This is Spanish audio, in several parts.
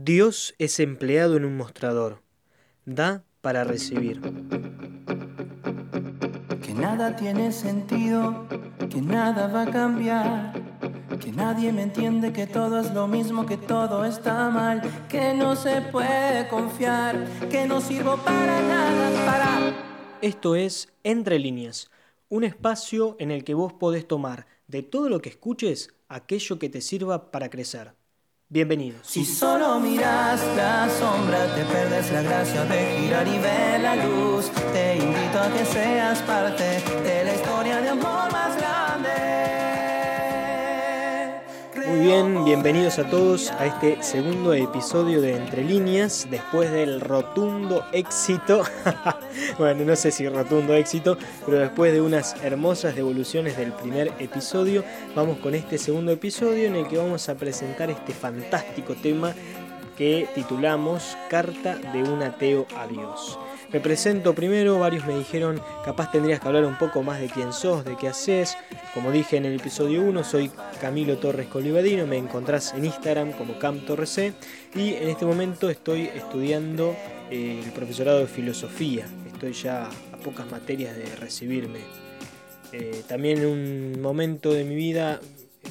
Dios es empleado en un mostrador, da para recibir. Que nada tiene sentido, que nada va a cambiar, que nadie me entiende, que todo es lo mismo, que todo está mal, que no se puede confiar, que no sirvo para nada, para... Esto es Entre líneas, un espacio en el que vos podés tomar de todo lo que escuches aquello que te sirva para crecer. Bienvenidos. Si solo miras la sombra, te perdes la gracia de girar y ver la luz. Te invito a que seas parte de la historia de amor Muy bien, bienvenidos a todos a este segundo episodio de Entre Líneas, después del rotundo éxito, bueno, no sé si rotundo éxito, pero después de unas hermosas devoluciones del primer episodio, vamos con este segundo episodio en el que vamos a presentar este fantástico tema que titulamos Carta de un ateo a Dios. Me presento primero, varios me dijeron, capaz tendrías que hablar un poco más de quién sos, de qué haces. Como dije en el episodio 1, soy Camilo Torres Colivadino, me encontrás en Instagram como CamTorresC y en este momento estoy estudiando eh, el profesorado de filosofía. Estoy ya a pocas materias de recibirme. Eh, también en un momento de mi vida,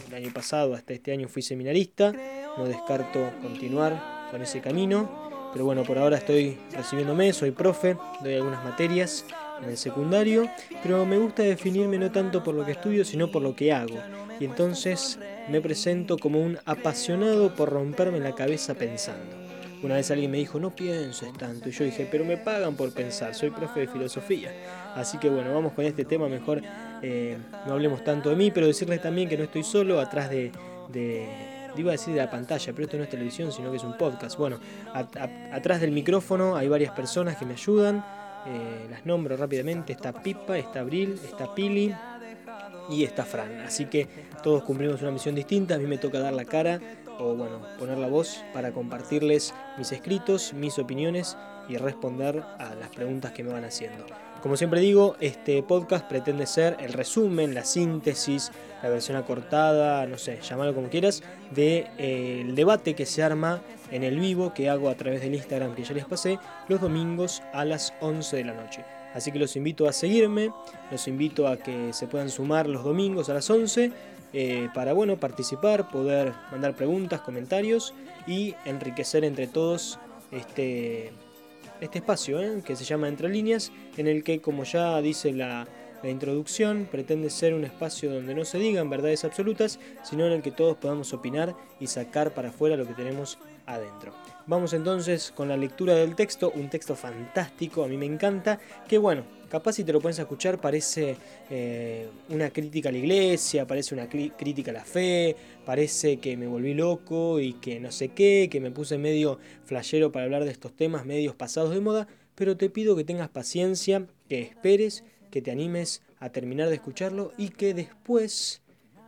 el año pasado hasta este año fui seminarista, no descarto continuar con ese camino pero bueno, por ahora estoy recibiéndome, soy profe, doy algunas materias en el secundario, pero me gusta definirme no tanto por lo que estudio, sino por lo que hago. Y entonces me presento como un apasionado por romperme la cabeza pensando. Una vez alguien me dijo, no pienses tanto, y yo dije, pero me pagan por pensar, soy profe de filosofía. Así que bueno, vamos con este tema, mejor eh, no hablemos tanto de mí, pero decirles también que no estoy solo atrás de iba a decir de la pantalla, pero esto no es televisión, sino que es un podcast. Bueno, atrás del micrófono hay varias personas que me ayudan. Eh, las nombro rápidamente. Está Pipa, está Abril, está Pili y está Fran. Así que todos cumplimos una misión distinta. A mí me toca dar la cara o bueno, poner la voz para compartirles mis escritos, mis opiniones y responder a las preguntas que me van haciendo. Como siempre digo, este podcast pretende ser el resumen, la síntesis, la versión acortada, no sé, llámalo como quieras, del de, eh, debate que se arma en el vivo que hago a través del Instagram que ya les pasé los domingos a las 11 de la noche. Así que los invito a seguirme, los invito a que se puedan sumar los domingos a las 11 eh, para bueno, participar, poder mandar preguntas, comentarios y enriquecer entre todos este este espacio ¿eh? que se llama Entre Líneas, en el que, como ya dice la, la introducción, pretende ser un espacio donde no se digan verdades absolutas, sino en el que todos podamos opinar y sacar para afuera lo que tenemos adentro. Vamos entonces con la lectura del texto, un texto fantástico, a mí me encanta, que bueno, capaz si te lo a escuchar parece eh, una crítica a la iglesia, parece una crítica a la fe, parece que me volví loco y que no sé qué, que me puse medio flashero para hablar de estos temas medios pasados de moda, pero te pido que tengas paciencia, que esperes, que te animes a terminar de escucharlo y que después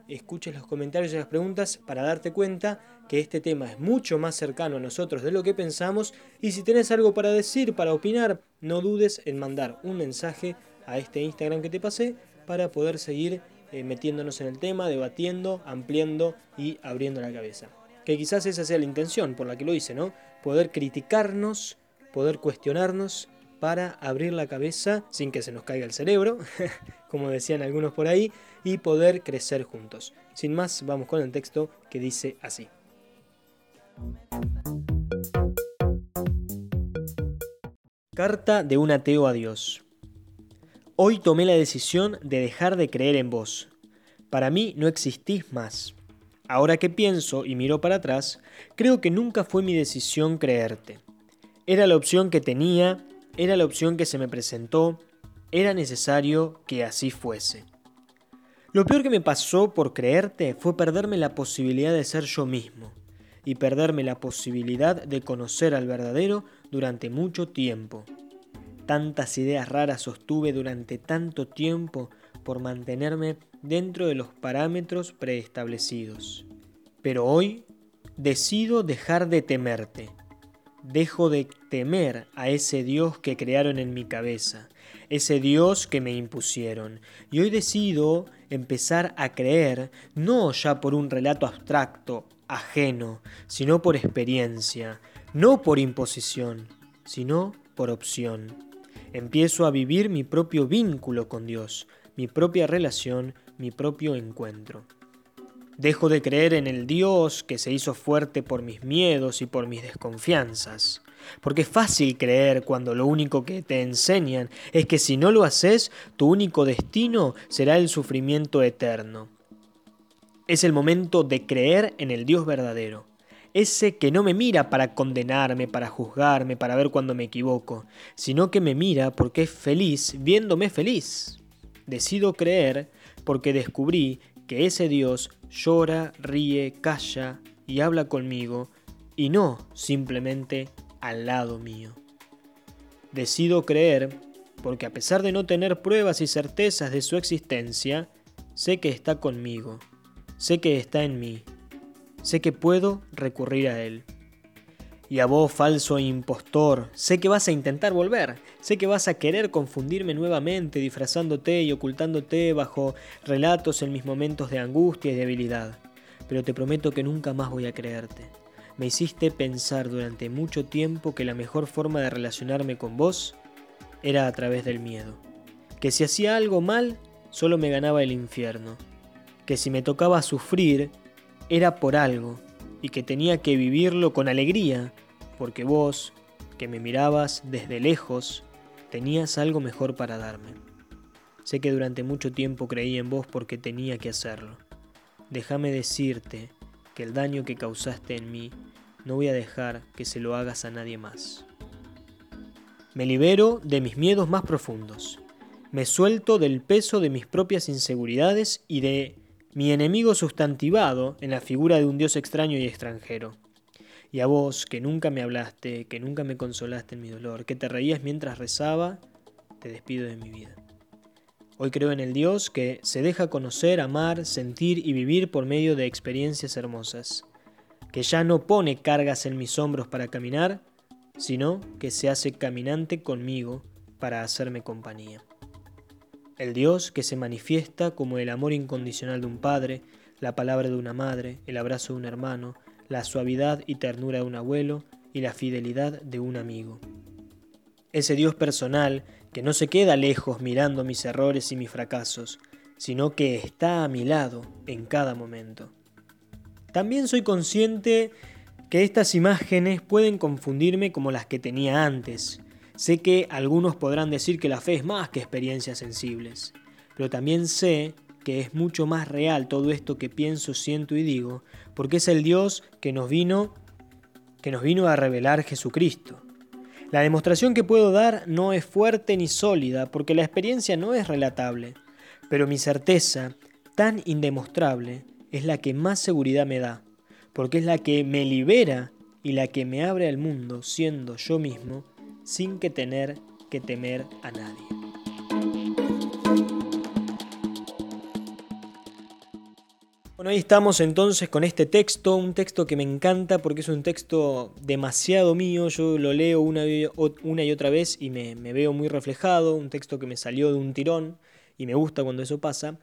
escuches los comentarios y las preguntas para darte cuenta que este tema es mucho más cercano a nosotros de lo que pensamos y si tenés algo para decir, para opinar, no dudes en mandar un mensaje a este Instagram que te pasé para poder seguir eh, metiéndonos en el tema, debatiendo, ampliando y abriendo la cabeza. Que quizás esa sea la intención por la que lo hice, ¿no? Poder criticarnos, poder cuestionarnos para abrir la cabeza sin que se nos caiga el cerebro, como decían algunos por ahí, y poder crecer juntos. Sin más, vamos con el texto que dice así. Carta de un ateo a Dios. Hoy tomé la decisión de dejar de creer en vos. Para mí no existís más. Ahora que pienso y miro para atrás, creo que nunca fue mi decisión creerte. Era la opción que tenía, era la opción que se me presentó, era necesario que así fuese. Lo peor que me pasó por creerte fue perderme la posibilidad de ser yo mismo y perderme la posibilidad de conocer al verdadero durante mucho tiempo. Tantas ideas raras sostuve durante tanto tiempo por mantenerme dentro de los parámetros preestablecidos. Pero hoy decido dejar de temerte. Dejo de temer a ese Dios que crearon en mi cabeza ese Dios que me impusieron. Y hoy decido empezar a creer, no ya por un relato abstracto, ajeno, sino por experiencia, no por imposición, sino por opción. Empiezo a vivir mi propio vínculo con Dios, mi propia relación, mi propio encuentro. Dejo de creer en el Dios que se hizo fuerte por mis miedos y por mis desconfianzas. Porque es fácil creer cuando lo único que te enseñan es que si no lo haces, tu único destino será el sufrimiento eterno. Es el momento de creer en el Dios verdadero. Ese que no me mira para condenarme, para juzgarme, para ver cuando me equivoco, sino que me mira porque es feliz viéndome feliz. Decido creer porque descubrí que ese Dios llora, ríe, calla y habla conmigo y no simplemente al lado mío. Decido creer porque a pesar de no tener pruebas y certezas de su existencia, sé que está conmigo, sé que está en mí, sé que puedo recurrir a Él. Y a vos, falso impostor, sé que vas a intentar volver, sé que vas a querer confundirme nuevamente disfrazándote y ocultándote bajo relatos en mis momentos de angustia y debilidad. Pero te prometo que nunca más voy a creerte. Me hiciste pensar durante mucho tiempo que la mejor forma de relacionarme con vos era a través del miedo. Que si hacía algo mal, solo me ganaba el infierno. Que si me tocaba sufrir, era por algo y que tenía que vivirlo con alegría, porque vos, que me mirabas desde lejos, tenías algo mejor para darme. Sé que durante mucho tiempo creí en vos porque tenía que hacerlo. Déjame decirte que el daño que causaste en mí no voy a dejar que se lo hagas a nadie más. Me libero de mis miedos más profundos. Me suelto del peso de mis propias inseguridades y de mi enemigo sustantivado en la figura de un Dios extraño y extranjero. Y a vos, que nunca me hablaste, que nunca me consolaste en mi dolor, que te reías mientras rezaba, te despido de mi vida. Hoy creo en el Dios que se deja conocer, amar, sentir y vivir por medio de experiencias hermosas, que ya no pone cargas en mis hombros para caminar, sino que se hace caminante conmigo para hacerme compañía el Dios que se manifiesta como el amor incondicional de un padre, la palabra de una madre, el abrazo de un hermano, la suavidad y ternura de un abuelo y la fidelidad de un amigo. Ese Dios personal que no se queda lejos mirando mis errores y mis fracasos, sino que está a mi lado en cada momento. También soy consciente que estas imágenes pueden confundirme como las que tenía antes, Sé que algunos podrán decir que la fe es más que experiencias sensibles, pero también sé que es mucho más real todo esto que pienso, siento y digo, porque es el Dios que nos vino que nos vino a revelar Jesucristo. La demostración que puedo dar no es fuerte ni sólida, porque la experiencia no es relatable, pero mi certeza, tan indemostrable, es la que más seguridad me da, porque es la que me libera y la que me abre al mundo siendo yo mismo sin que tener que temer a nadie. Bueno, ahí estamos entonces con este texto, un texto que me encanta porque es un texto demasiado mío, yo lo leo una, y otra vez y me, me veo muy reflejado, un texto que me salió de un tirón y me gusta cuando eso pasa.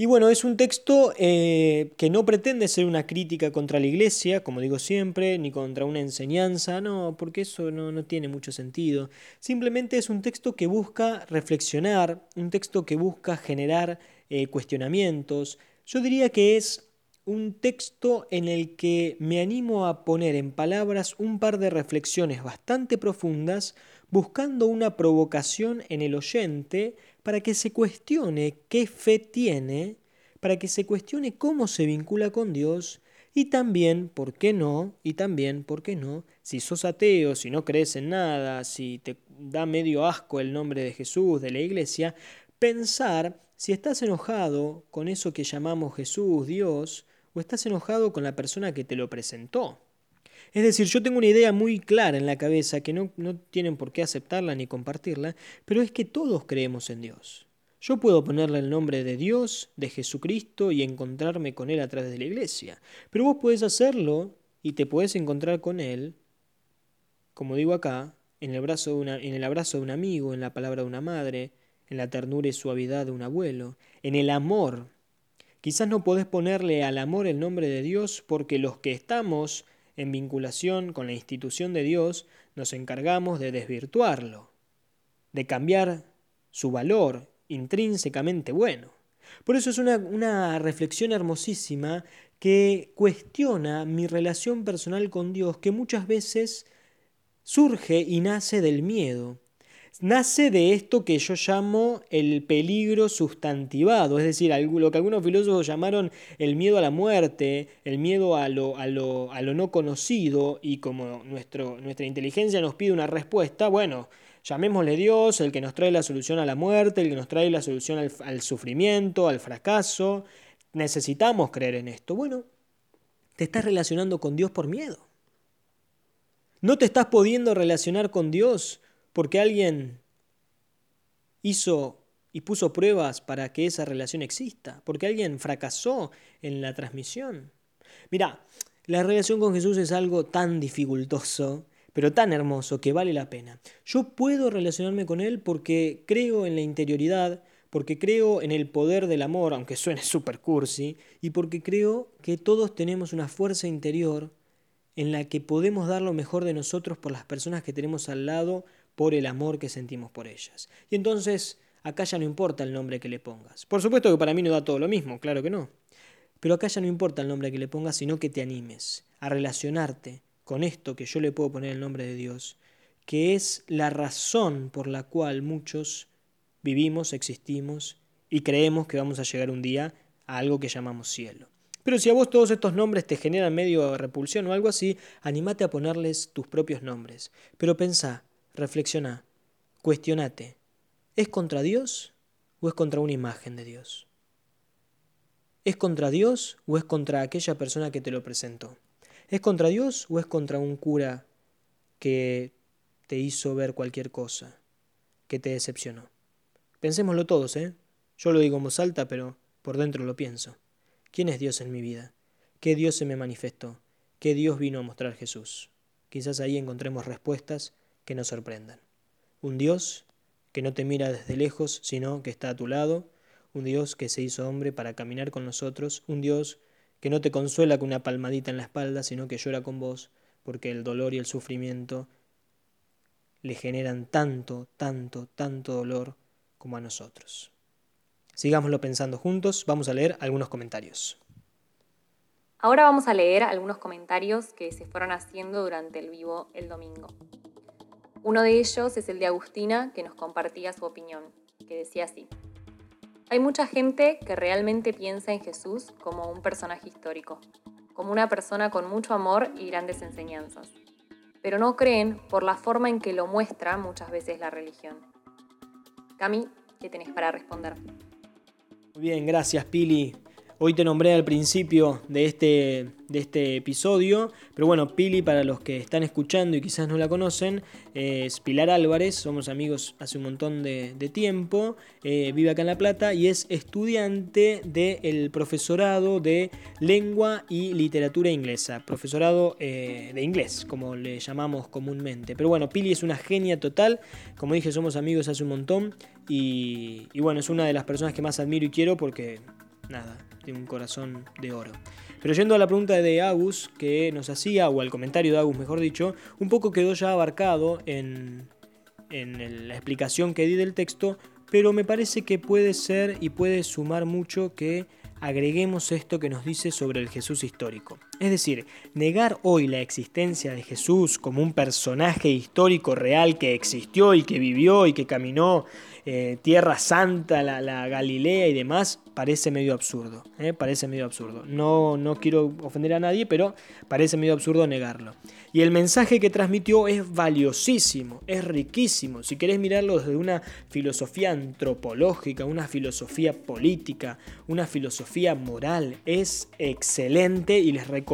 Y bueno, es un texto eh, que no pretende ser una crítica contra la iglesia, como digo siempre, ni contra una enseñanza, no, porque eso no, tiene mucho sentido. Simplemente es un texto que busca reflexionar, un texto que busca generar eh, cuestionamientos. Yo diría que es un texto en el que me animo a poner en palabras un par de reflexiones bastante profundas, buscando una provocación en el oyente para que se cuestione qué fe tiene, para que se cuestione cómo se vincula con Dios y también, ¿por qué no? Y también, ¿por qué no? Si sos ateo, si no crees en nada, si te da medio asco el nombre de Jesús, de la iglesia, pensar si estás enojado con eso que llamamos Jesús, Dios, o estás enojado con la persona que te lo presentó. Es decir, yo tengo una idea muy clara en la cabeza que no, no tienen por qué aceptarla ni compartirla, pero es que todos creemos en Dios. Yo puedo ponerle el nombre de Dios, de Jesucristo y encontrarme con Él a través de la iglesia. Pero vos podés hacerlo y te podés encontrar con Él, como digo acá, en el, brazo de una, en el abrazo de un amigo, en la palabra de una madre, en la ternura y suavidad de un abuelo, en el amor Quizás no podés ponerle al amor el nombre de Dios porque los que estamos en vinculación con la institución de Dios nos encargamos de desvirtuarlo, de cambiar su valor intrínsecamente bueno. Por eso es una, reflexión hermosísima que cuestiona mi relación personal con Dios, que muchas veces surge y nace del miedo. Nace de esto que yo llamo el peligro sustantivado, es decir, lo que algunos filósofos llamaron el miedo a la muerte, el miedo a lo, a lo, a lo no conocido, y como nuestro, nuestra inteligencia nos pide una respuesta, bueno, llamémosle Dios, el que nos trae la solución a la muerte, el que nos trae la solución al, al sufrimiento, al fracaso, necesitamos creer en esto. Bueno, te estás relacionando con Dios por miedo. No te estás pudiendo relacionar con Dios porque alguien hizo y puso pruebas para que esa relación exista, porque alguien fracasó en la transmisión. Mira, la relación con Jesús es algo tan dificultoso, pero tan hermoso que vale la pena. Yo puedo relacionarme con Él porque creo en la interioridad, porque creo en el poder del amor, aunque suene super cursi, y porque creo que todos tenemos una fuerza interior en la que podemos dar lo mejor de nosotros por las personas que tenemos al lado, por el amor que sentimos por ellas. Y entonces, acá ya no importa el nombre que le pongas. Por supuesto que para mí no da todo lo mismo, claro que no. Pero acá ya no importa el nombre que le pongas, sino que te animes a relacionarte con esto que yo le puedo poner el nombre de Dios, que es la razón por la cual muchos vivimos, existimos y creemos que vamos a llegar un día a algo que llamamos cielo. Pero si a vos todos estos nombres te generan medio repulsión o algo así, animate a ponerles tus propios nombres. Pero pensá, reflexiona, cuestionate. ¿Es contra Dios o es contra una imagen de Dios? ¿Es contra Dios o es contra aquella persona que te lo presentó? ¿Es contra Dios o es contra un cura que te hizo ver cualquier cosa, que te decepcionó? Pensémoslo todos, ¿eh? Yo lo digo en voz alta, pero por dentro lo pienso. ¿Quién es Dios en mi vida? ¿Qué Dios se me manifestó? ¿Qué Dios vino a mostrar Jesús? Quizás ahí encontremos respuestas que nos sorprendan. Un Dios que no te mira desde lejos, sino que está a tu lado, un Dios que se hizo hombre para caminar con nosotros, un Dios que no te consuela con una palmadita en la espalda, sino que llora con vos, porque el dolor y el sufrimiento le generan tanto, tanto, tanto dolor como a nosotros. Sigámoslo pensando juntos, vamos a leer algunos comentarios. Ahora vamos a leer algunos comentarios que se fueron haciendo durante el vivo el domingo. Uno de ellos es el de Agustina, que nos compartía su opinión, que decía así. Hay mucha gente que realmente piensa en Jesús como un personaje histórico, como una persona con mucho amor y grandes enseñanzas, pero no creen por la forma en que lo muestra muchas veces la religión. Cami, ¿qué tenés para responder? Muy bien, gracias Pili. Hoy te nombré al principio de este, de este episodio, pero bueno, Pili, para los que están escuchando y quizás no la conocen, es Pilar Álvarez, somos amigos hace un montón de, tiempo, eh, vive acá en La Plata y es estudiante del profesorado de lengua y literatura inglesa, profesorado eh, de inglés, como le llamamos comúnmente. Pero bueno, Pili es una genia total, como dije, somos amigos hace un montón y, y bueno, es una de las personas que más admiro y quiero porque, nada, un corazón de oro. Pero yendo a la pregunta de Agus que nos hacía, o al comentario de Agus mejor dicho, un poco quedó ya abarcado en, en la explicación que di del texto, pero me parece que puede ser y puede sumar mucho que agreguemos esto que nos dice sobre el Jesús histórico. Es decir, negar hoy la existencia de Jesús como un personaje histórico real que existió y que vivió y que caminó eh, Tierra Santa, la, Galilea y demás, parece medio absurdo. ¿eh? Parece medio absurdo. No, no quiero ofender a nadie, pero parece medio absurdo negarlo. Y el mensaje que transmitió es valiosísimo, es riquísimo. Si querés mirarlo desde una filosofía antropológica, una filosofía política, una filosofía moral, es excelente y les recomiendo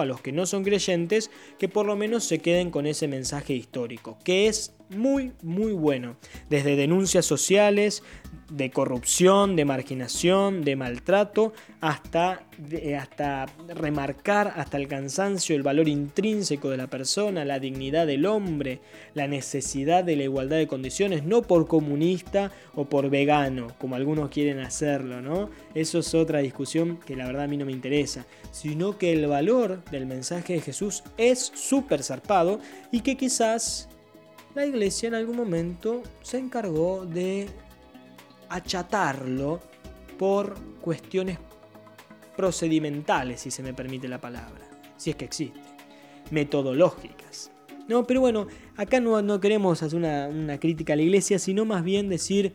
a los que no son creyentes que por lo menos se queden con ese mensaje histórico, que es muy, muy bueno. Desde denuncias sociales, de corrupción, de marginación, de maltrato, hasta, hasta remarcar hasta el cansancio el valor intrínseco de la persona, la dignidad del hombre, la necesidad de la igualdad de condiciones, no por comunista o por vegano, como algunos quieren hacerlo, ¿no? Eso es otra discusión que la verdad a mí no me interesa, sino que el valor del mensaje de Jesús es súper zarpado y que quizás la iglesia en algún momento se encargó de achatarlo por cuestiones procedimentales, si se me permite la palabra, si es que existe, metodológicas. No, pero bueno, acá no, no queremos hacer una, crítica a la iglesia, sino más bien decir,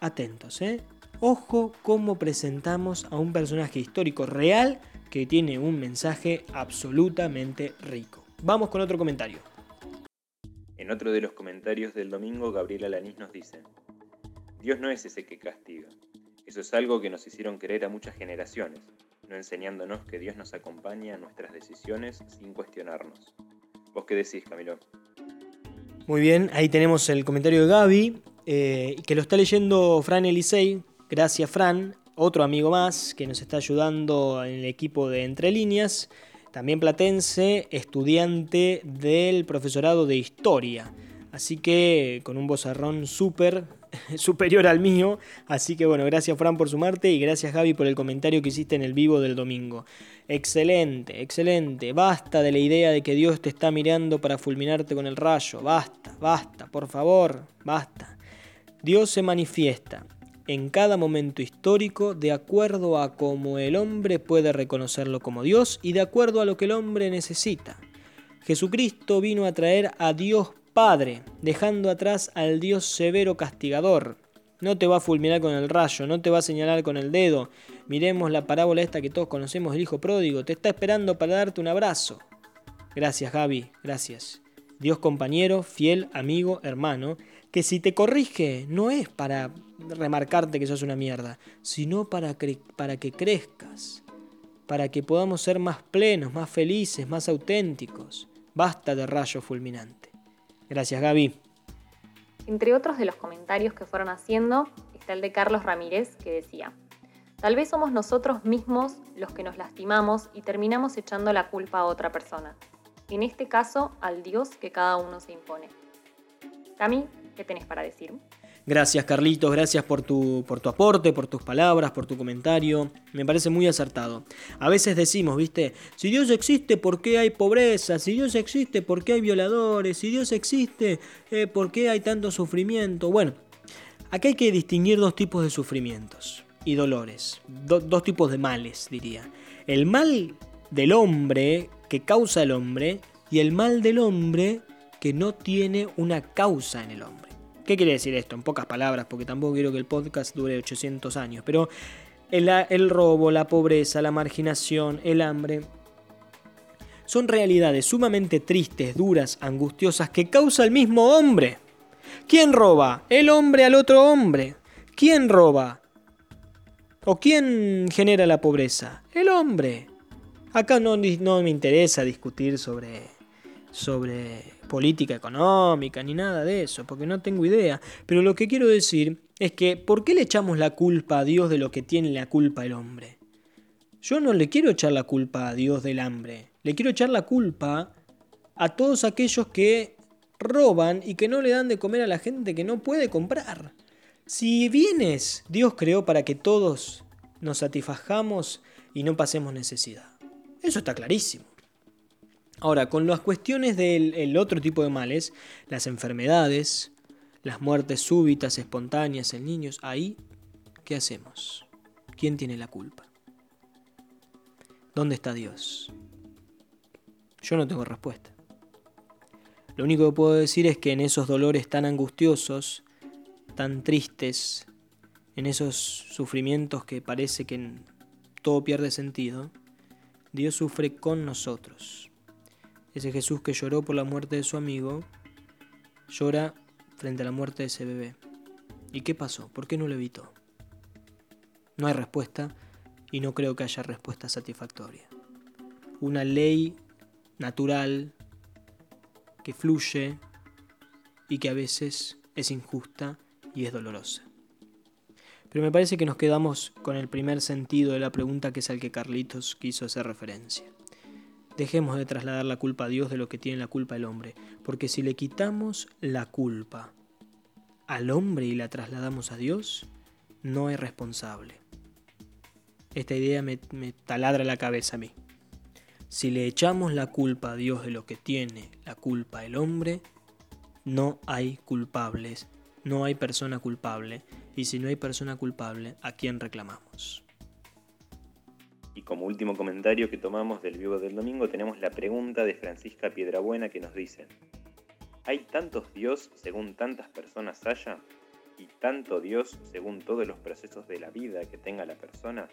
atentos, ¿eh? Ojo cómo presentamos a un personaje histórico real que tiene un mensaje absolutamente rico. Vamos con otro comentario. En otro de los comentarios del domingo, Gabriela Lanís nos dice, Dios no es ese que castiga. Eso es algo que nos hicieron creer a muchas generaciones, no enseñándonos que Dios nos acompaña en nuestras decisiones sin cuestionarnos. ¿Vos qué decís, Camilo? Muy bien, ahí tenemos el comentario de Gaby, eh, que lo está leyendo Fran Elisei. Gracias, Fran. Otro amigo más que nos está ayudando en el equipo de Entre Líneas. También platense, estudiante del profesorado de Historia. Así que con un bozarrón súper superior al mío. Así que bueno, gracias Fran por sumarte y gracias Gaby por el comentario que hiciste en el vivo del domingo. Excelente, excelente. Basta de la idea de que Dios te está mirando para fulminarte con el rayo. Basta, basta, por favor, basta. Dios se manifiesta en cada momento histórico de acuerdo a cómo el hombre puede reconocerlo como Dios y de acuerdo a lo que el hombre necesita. Jesucristo vino a traer a Dios Padre, dejando atrás al Dios severo castigador. No te va a fulminar con el rayo, no te va a señalar con el dedo. Miremos la parábola esta que todos conocemos del Hijo Pródigo. Te está esperando para darte un abrazo. Gracias, Gaby, gracias. Dios compañero, fiel, amigo, hermano, que si te corrige no es para remarcarte que sos una mierda, sino para, para que crezcas, para que podamos ser más plenos, más felices, más auténticos. Basta de rayo fulminante. Gracias, Gaby. Entre otros de los comentarios que fueron haciendo está el de Carlos Ramírez, que decía, tal vez somos nosotros mismos los que nos lastimamos y terminamos echando la culpa a otra persona. En este caso, al Dios que cada uno se impone. Cami, ¿qué tenés para decir? Gracias Carlitos, gracias por tu, por tu aporte, por tus palabras, por tu comentario. Me parece muy acertado. A veces decimos, viste, si Dios existe, ¿por qué hay pobreza? Si Dios existe, ¿por qué hay violadores? Si Dios existe, eh, ¿por qué hay tanto sufrimiento? Bueno, aquí hay que distinguir dos tipos de sufrimientos y dolores. dos tipos de males, diría. El mal del hombre que causa el hombre y el mal del hombre que no tiene una causa en el hombre. ¿Qué quiere decir esto? En pocas palabras, porque tampoco quiero que el podcast dure 800 años, pero el, robo, la pobreza, la marginación, el hambre, son realidades sumamente tristes, duras, angustiosas que causa el mismo hombre. ¿Quién roba? El hombre al otro hombre. ¿Quién roba? ¿O quién genera la pobreza? El hombre. Acá no me interesa discutir sobre, sobre política económica ni nada de eso, porque no tengo idea. Pero lo que quiero decir es que, ¿por qué le echamos la culpa a Dios de lo que tiene la culpa el hombre? Yo no le quiero echar la culpa a Dios del hambre, le quiero echar la culpa a todos aquellos que roban y que no le dan de comer a la gente que no puede comprar. Si bienes Dios creó para que todos nos satisfajamos y no pasemos necesidad. Eso está clarísimo. Ahora, con las cuestiones del otro tipo de males, las enfermedades, las muertes súbitas, espontáneas en niños, ahí, ¿qué hacemos? ¿Quién tiene la culpa? ¿Dónde está Dios? Yo no tengo respuesta. Lo único que puedo decir es que en esos dolores tan angustiosos, tan tristes, en esos sufrimientos que parece que todo pierde sentido, Dios sufre con nosotros. Ese Jesús que lloró por la muerte de su amigo, llora frente a la muerte de ese bebé. ¿Y qué pasó? ¿Por qué no lo evitó? No hay respuesta y no creo que haya respuesta satisfactoria. Una ley natural que fluye y que a veces es injusta y es dolorosa. Pero me parece que nos quedamos con el primer sentido de la pregunta que es al que Carlitos quiso hacer referencia. Dejemos de trasladar la culpa a Dios de lo que tiene la culpa el hombre, porque si le quitamos la culpa al hombre y la trasladamos a Dios, no es responsable. Esta idea me, me taladra la cabeza a mí. Si le echamos la culpa a Dios de lo que tiene la culpa el hombre, no hay culpables, no hay persona culpable, y si no hay persona culpable, ¿a quién reclamamos? Y como último comentario que tomamos del vivo del domingo, tenemos la pregunta de Francisca Piedrabuena que nos dice, ¿hay tantos Dios según tantas personas haya? ¿Y tanto Dios según todos los procesos de la vida que tenga la persona?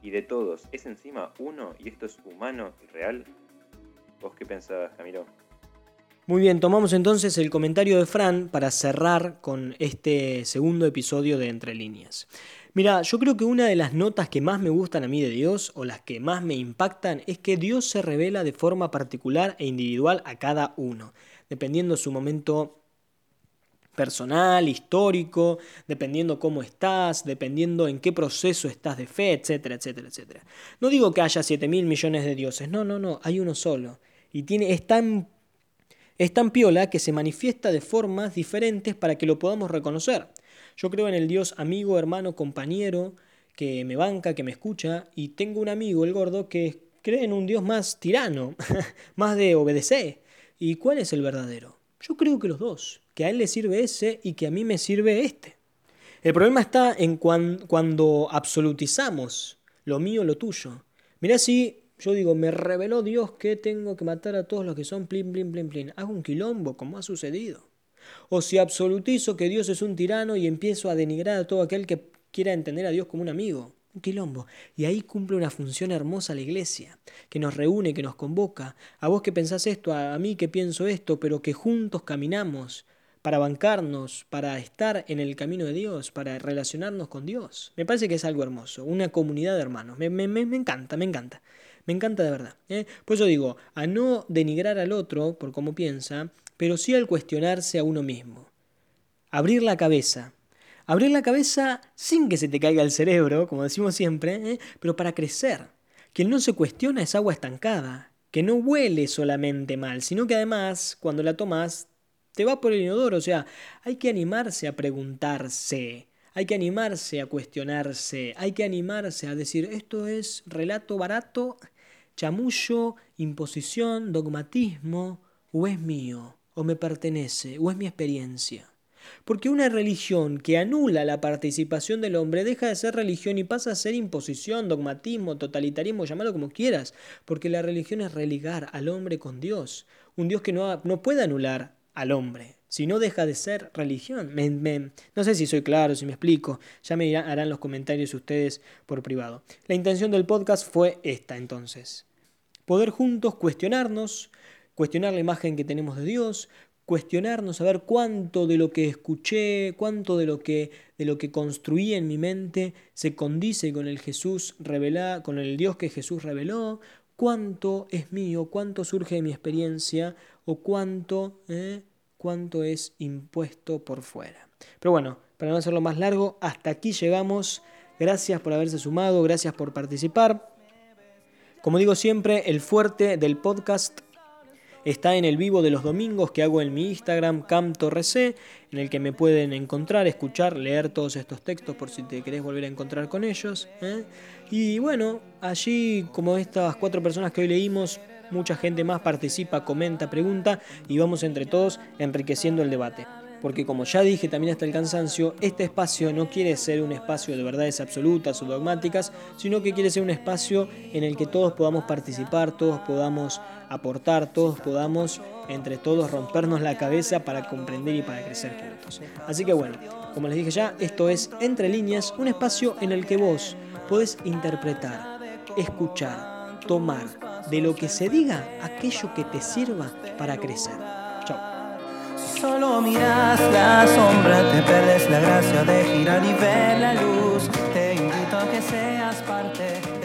¿Y de todos es encima uno y esto es humano y real? ¿Vos qué pensabas, Camilo? Muy bien, tomamos entonces el comentario de Fran para cerrar con este segundo episodio de Entre líneas. Mira, yo creo que una de las notas que más me gustan a mí de Dios o las que más me impactan es que Dios se revela de forma particular e individual a cada uno, dependiendo su momento personal, histórico, dependiendo cómo estás, dependiendo en qué proceso estás de fe, etcétera, etcétera, etcétera. No digo que haya 7 mil millones de dioses, no, no, no, hay uno solo. Y tiene, es tan es tan piola que se manifiesta de formas diferentes para que lo podamos reconocer. Yo creo en el Dios amigo, hermano, compañero, que me banca, que me escucha, y tengo un amigo, el gordo, que cree en un Dios más tirano, más de obedecer. ¿Y cuál es el verdadero? Yo creo que los dos, que a él le sirve ese y que a mí me sirve este. El problema está en cuando absolutizamos lo mío, lo tuyo. Mirá si yo digo, me reveló Dios que tengo que matar a todos los que son plin, plin, plin, plin. Hago un quilombo, como ha sucedido. O si absolutizo que Dios es un tirano y empiezo a denigrar a todo aquel que quiera entender a Dios como un amigo. Un quilombo. Y ahí cumple una función hermosa la iglesia, que nos reúne, que nos convoca. A vos que pensás esto, a mí que pienso esto, pero que juntos caminamos para bancarnos, para estar en el camino de Dios, para relacionarnos con Dios. Me parece que es algo hermoso, una comunidad de hermanos. Me, me, me encanta, me encanta. Me encanta de verdad. ¿eh? Por eso digo, a no denigrar al otro por cómo piensa, pero sí al cuestionarse a uno mismo. Abrir la cabeza. Abrir la cabeza sin que se te caiga el cerebro, como decimos siempre, ¿eh? pero para crecer. Quien no se cuestiona es agua estancada, que no huele solamente mal, sino que además, cuando la tomas, te va por el inodoro. O sea, hay que animarse a preguntarse, hay que animarse a cuestionarse, hay que animarse a decir, esto es relato barato chamullo, imposición, dogmatismo, o es mío, o me pertenece, o es mi experiencia. Porque una religión que anula la participación del hombre deja de ser religión y pasa a ser imposición, dogmatismo, totalitarismo, llámalo como quieras, porque la religión es religar al hombre con Dios, un Dios que no, no puede anular al hombre, si no deja de ser religión. no sé si soy claro, si me explico, ya me harán los comentarios ustedes por privado. La intención del podcast fue esta entonces, poder juntos cuestionarnos, cuestionar la imagen que tenemos de Dios, cuestionarnos, saber cuánto de lo que escuché, cuánto de lo que, de lo que construí en mi mente se condice con el Jesús revelado, con el Dios que Jesús reveló, cuánto es mío, cuánto surge de mi experiencia o cuánto, eh, cuánto es impuesto por fuera. Pero bueno, para no hacerlo más largo, hasta aquí llegamos. Gracias por haberse sumado, gracias por participar. Como digo siempre, el fuerte del podcast está en el vivo de los domingos que hago en mi Instagram, CamTorrec, en el que me pueden encontrar, escuchar, leer todos estos textos por si te querés volver a encontrar con ellos. ¿eh? Y bueno, allí, como estas cuatro personas que hoy leímos, mucha gente más participa, comenta, pregunta y vamos entre todos enriqueciendo el debate porque como ya dije también hasta el cansancio, este espacio no quiere ser un espacio de verdades absolutas o dogmáticas, sino que quiere ser un espacio en el que todos podamos participar, todos podamos aportar, todos podamos entre todos rompernos la cabeza para comprender y para crecer juntos. Así que bueno, como les dije ya, esto es Entre líneas, un espacio en el que vos podés interpretar, escuchar, tomar de lo que se diga aquello que te sirva para crecer. Solo miras la sombra, te perdes la gracia de girar y ver la luz. Te invito a que seas parte